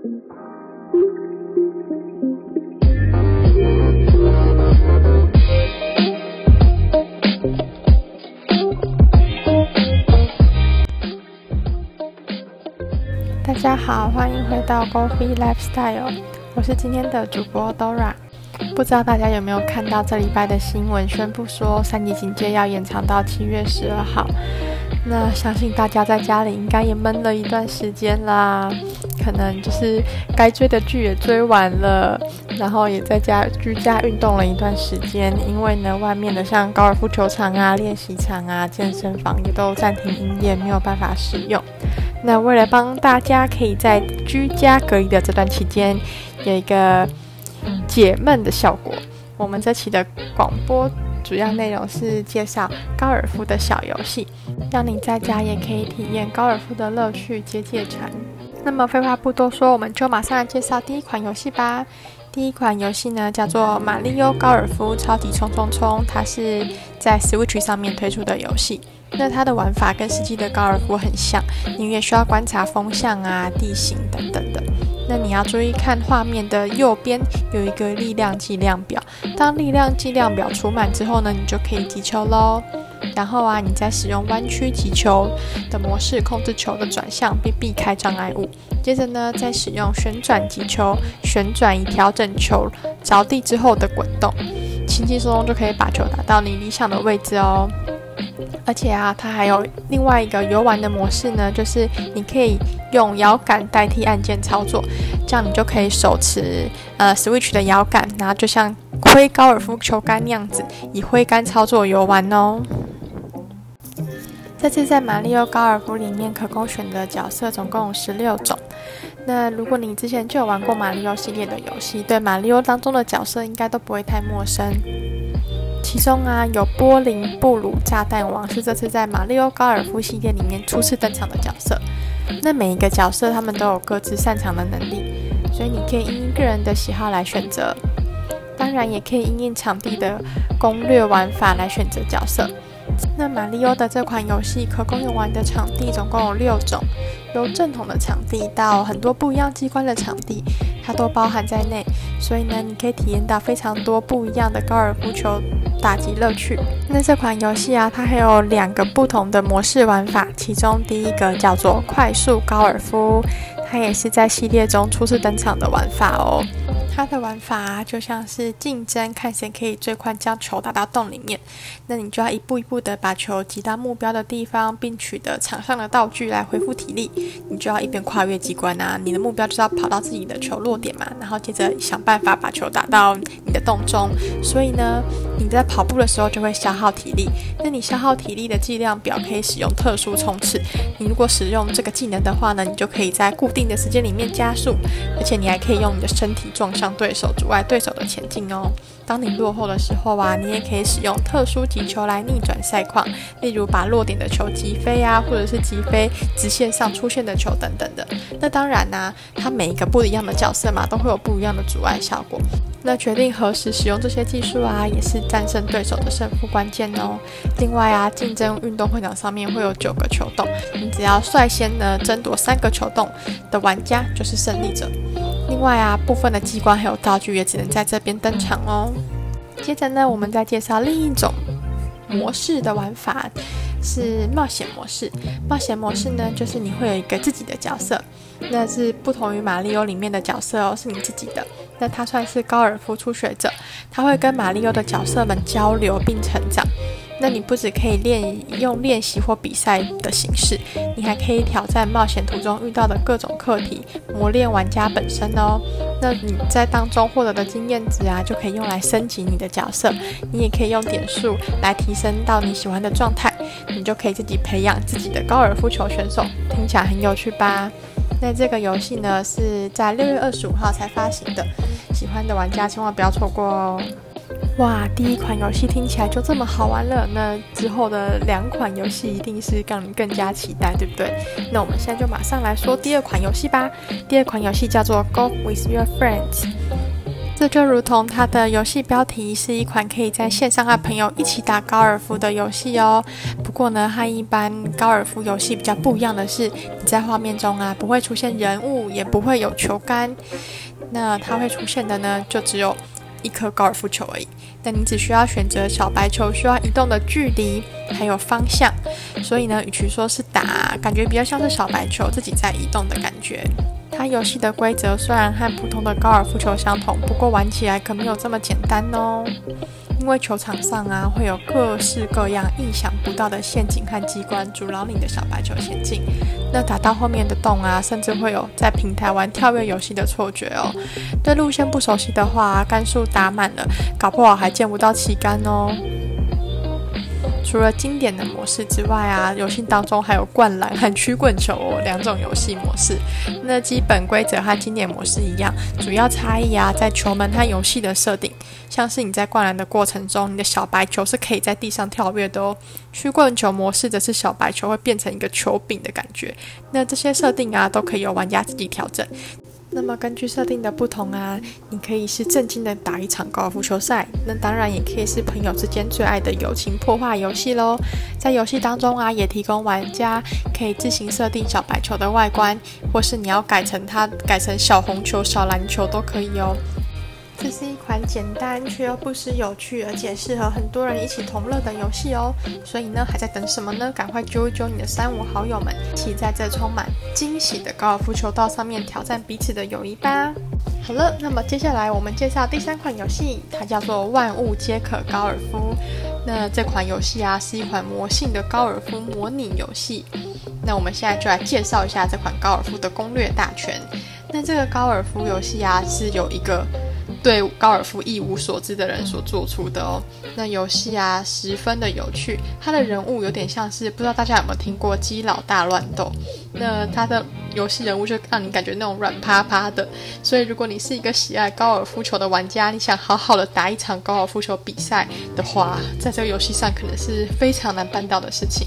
大家好，欢迎回到 Golfy Lifestyle，我是今天的主播 Dora。不知道大家有没有看到这礼拜的新闻，宣布说三级警戒要延长到七月十二号。那相信大家在家里应该也闷了一段时间啦，可能就是该追的剧也追完了，然后也在家居家运动了一段时间。因为呢，外面的像高尔夫球场啊、练习场啊、健身房也都暂停营业，没有办法使用。那为了帮大家可以在居家隔离的这段期间有一个解闷的效果，我们这期的广播主要内容是介绍高尔夫的小游戏，让你在家也可以体验高尔夫的乐趣，解解馋。那么废话不多说，我们就马上来介绍第一款游戏吧。第一款游戏呢叫做《马里奥高尔夫超级冲冲冲》，它是在 Switch 上面推出的游戏。那它的玩法跟实际的高尔夫很像，你也需要观察风向啊、地形等等的。那你要注意看画面的右边有一个力量计量表，当力量计量表除满之后呢，你就可以击球喽。然后啊，你再使用弯曲击球的模式控制球的转向，并避开障碍物。接着呢，再使用旋转击球旋转以调整球着地之后的滚动，轻轻松松就可以把球打到你理想的位置哦。而且啊，它还有另外一个游玩的模式呢，就是你可以用摇杆代替按键操作，这样你就可以手持呃 Switch 的摇杆，然后就像挥高尔夫球杆那样子，以挥杆操作游玩哦。这次在马里奥高尔夫里面可供选的角色总共有十六种。那如果你之前就有玩过马里奥系列的游戏，对马里奥当中的角色应该都不会太陌生。其中啊，有波林布鲁炸弹王是这次在马里奥高尔夫系列里面初次登场的角色。那每一个角色他们都有各自擅长的能力，所以你可以因个人的喜好来选择。当然，也可以因应场地的攻略玩法来选择角色。那马里奥的这款游戏可供游玩的场地总共有六种，由正统的场地到很多不一样机关的场地，它都包含在内。所以呢，你可以体验到非常多不一样的高尔夫球打击乐趣。那这款游戏啊，它还有两个不同的模式玩法，其中第一个叫做快速高尔夫，它也是在系列中初次登场的玩法哦。它的玩法就像是竞争，看谁可以最快将球打到洞里面。那你就要一步一步的把球击到目标的地方，并取得场上的道具来恢复体力。你就要一边跨越机关啊，你的目标就是要跑到自己的球落点嘛，然后接着想办法把球打到你的洞中。所以呢，你在跑步的时候就会消耗体力。那你消耗体力的计量表可以使用特殊冲刺。你如果使用这个技能的话呢，你就可以在固定的时间里面加速，而且你还可以用你的身体撞上。对手阻碍对手的前进哦。当你落后的时候啊，你也可以使用特殊击球来逆转赛况，例如把落点的球击飞啊，或者是击飞直线上出现的球等等的。那当然呢，它每一个不一样的角色嘛，都会有不一样的阻碍效果。那决定何时使用这些技术啊，也是战胜对手的胜负关键哦。另外啊，竞争运动会场上面会有九个球洞，你只要率先呢争夺三个球洞的玩家就是胜利者。另外啊，部分的机关还有道具也只能在这边登场哦。接着呢，我们再介绍另一种模式的玩法，是冒险模式。冒险模式呢，就是你会有一个自己的角色，那是不同于马里奥里面的角色哦，是你自己的。那他算是高尔夫初学者，他会跟马里奥的角色们交流并成长。那你不只可以练用练习或比赛的形式，你还可以挑战冒险途中遇到的各种课题，磨练玩家本身哦。那你在当中获得的经验值啊，就可以用来升级你的角色。你也可以用点数来提升到你喜欢的状态，你就可以自己培养自己的高尔夫球选手。听起来很有趣吧？那这个游戏呢是在六月二十五号才发行的，喜欢的玩家千万不要错过哦。哇，第一款游戏听起来就这么好玩了，那之后的两款游戏一定是让你更加期待，对不对？那我们现在就马上来说第二款游戏吧。第二款游戏叫做《Golf with Your Friends》。这就如同它的游戏标题是一款可以在线上和朋友一起打高尔夫的游戏哦。不过呢，和一般高尔夫游戏比较不一样的是，你在画面中啊不会出现人物，也不会有球杆。那它会出现的呢，就只有一颗高尔夫球而已。但你只需要选择小白球需要移动的距离，还有方向。所以呢，与其说是打，感觉比较像是小白球自己在移动的感觉。它游戏的规则虽然和普通的高尔夫球相同，不过玩起来可没有这么简单哦。因为球场上啊会有各式各样意想不到的陷阱和机关阻挠你的小白球前进。那打到后面的洞啊，甚至会有在平台玩跳跃游戏的错觉哦。对路线不熟悉的话，杆数打满了，搞不好还见不到旗杆哦。除了经典的模式之外啊，游戏当中还有灌篮和曲棍球哦两种游戏模式。那基本规则和经典模式一样，主要差异啊在球门和游戏的设定。像是你在灌篮的过程中，你的小白球是可以在地上跳跃的哦。曲棍球模式则是小白球会变成一个球柄的感觉。那这些设定啊，都可以由玩家自己调整。那么根据设定的不同啊，你可以是正经的打一场高尔夫球赛，那当然也可以是朋友之间最爱的友情破坏游戏喽。在游戏当中啊，也提供玩家可以自行设定小白球的外观，或是你要改成它改成小红球、小篮球都可以哦。这是一款简单却又不失有趣，而且适合很多人一起同乐的游戏哦。所以呢，还在等什么呢？赶快揪一揪你的三五好友们，一起在这充满惊喜的高尔夫球道上面挑战彼此的友谊吧。好了，那么接下来我们介绍第三款游戏，它叫做《万物皆可高尔夫》。那这款游戏啊，是一款魔性的高尔夫模拟游戏。那我们现在就来介绍一下这款高尔夫的攻略大全。那这个高尔夫游戏啊，是有一个。对高尔夫一无所知的人所做出的哦，那游戏啊十分的有趣，它的人物有点像是不知道大家有没有听过基佬大乱斗，那它的游戏人物就让你感觉那种软趴趴的，所以如果你是一个喜爱高尔夫球的玩家，你想好好的打一场高尔夫球比赛的话，在这个游戏上可能是非常难办到的事情。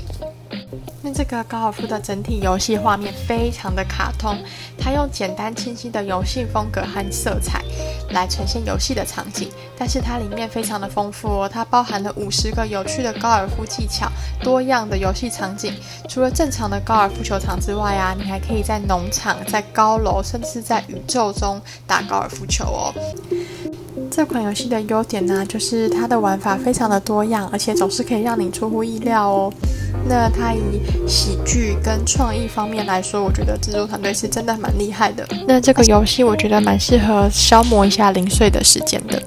那这个高尔夫的整体游戏画面非常的卡通，它用简单清晰的游戏风格和色彩来呈现游戏的场景，但是它里面非常的丰富哦，它包含了五十个有趣的高尔夫技巧，多样的游戏场景。除了正常的高尔夫球场之外啊，你还可以在农场、在高楼，甚至在宇宙中打高尔夫球哦。这款游戏的优点呢，就是它的玩法非常的多样，而且总是可以让你出乎意料哦。那它以喜剧跟创意方面来说，我觉得制作团队是真的蛮厉害的。那这个游戏我觉得蛮适合消磨一下零碎的时间的。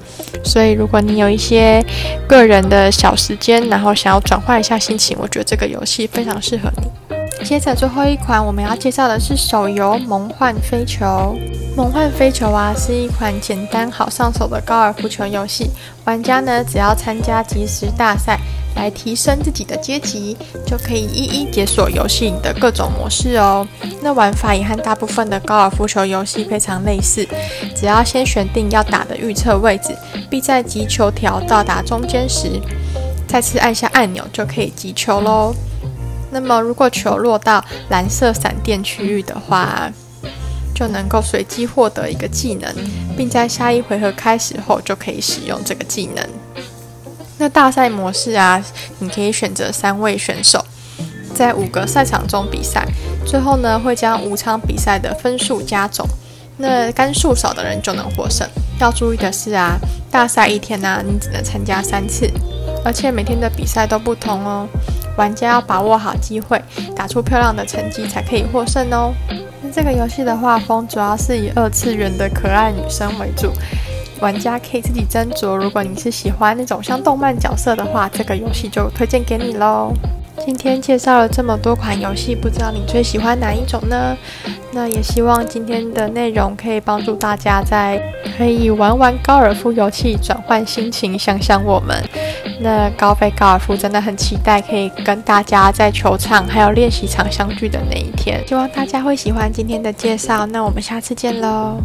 所以如果你有一些个人的小时间，然后想要转换一下心情，我觉得这个游戏非常适合你。接着最后一款我们要介绍的是手游《梦幻飞球》。《梦幻飞球》啊是一款简单好上手的高尔夫球游戏，玩家呢只要参加即时大赛。来提升自己的阶级，就可以一一解锁游戏里的各种模式哦。那玩法也和大部分的高尔夫球游戏非常类似，只要先选定要打的预测位置，并在击球条到达中间时，再次按下按钮就可以击球喽。那么如果球落到蓝色闪电区域的话，就能够随机获得一个技能，并在下一回合开始后就可以使用这个技能。那大赛模式啊，你可以选择三位选手，在五个赛场中比赛，最后呢会将五场比赛的分数加总，那杆数少的人就能获胜。要注意的是啊，大赛一天呢，你只能参加三次，而且每天的比赛都不同哦。玩家要把握好机会，打出漂亮的成绩才可以获胜哦。那这个游戏的画风主要是以二次元的可爱女生为主。玩家可以自己斟酌，如果你是喜欢那种像动漫角色的话，这个游戏就推荐给你喽。今天介绍了这么多款游戏，不知道你最喜欢哪一种呢？那也希望今天的内容可以帮助大家在可以玩玩高尔夫游戏，转换心情，想想我们。那高飞高尔夫真的很期待可以跟大家在球场还有练习场相聚的那一天，希望大家会喜欢今天的介绍。那我们下次见喽。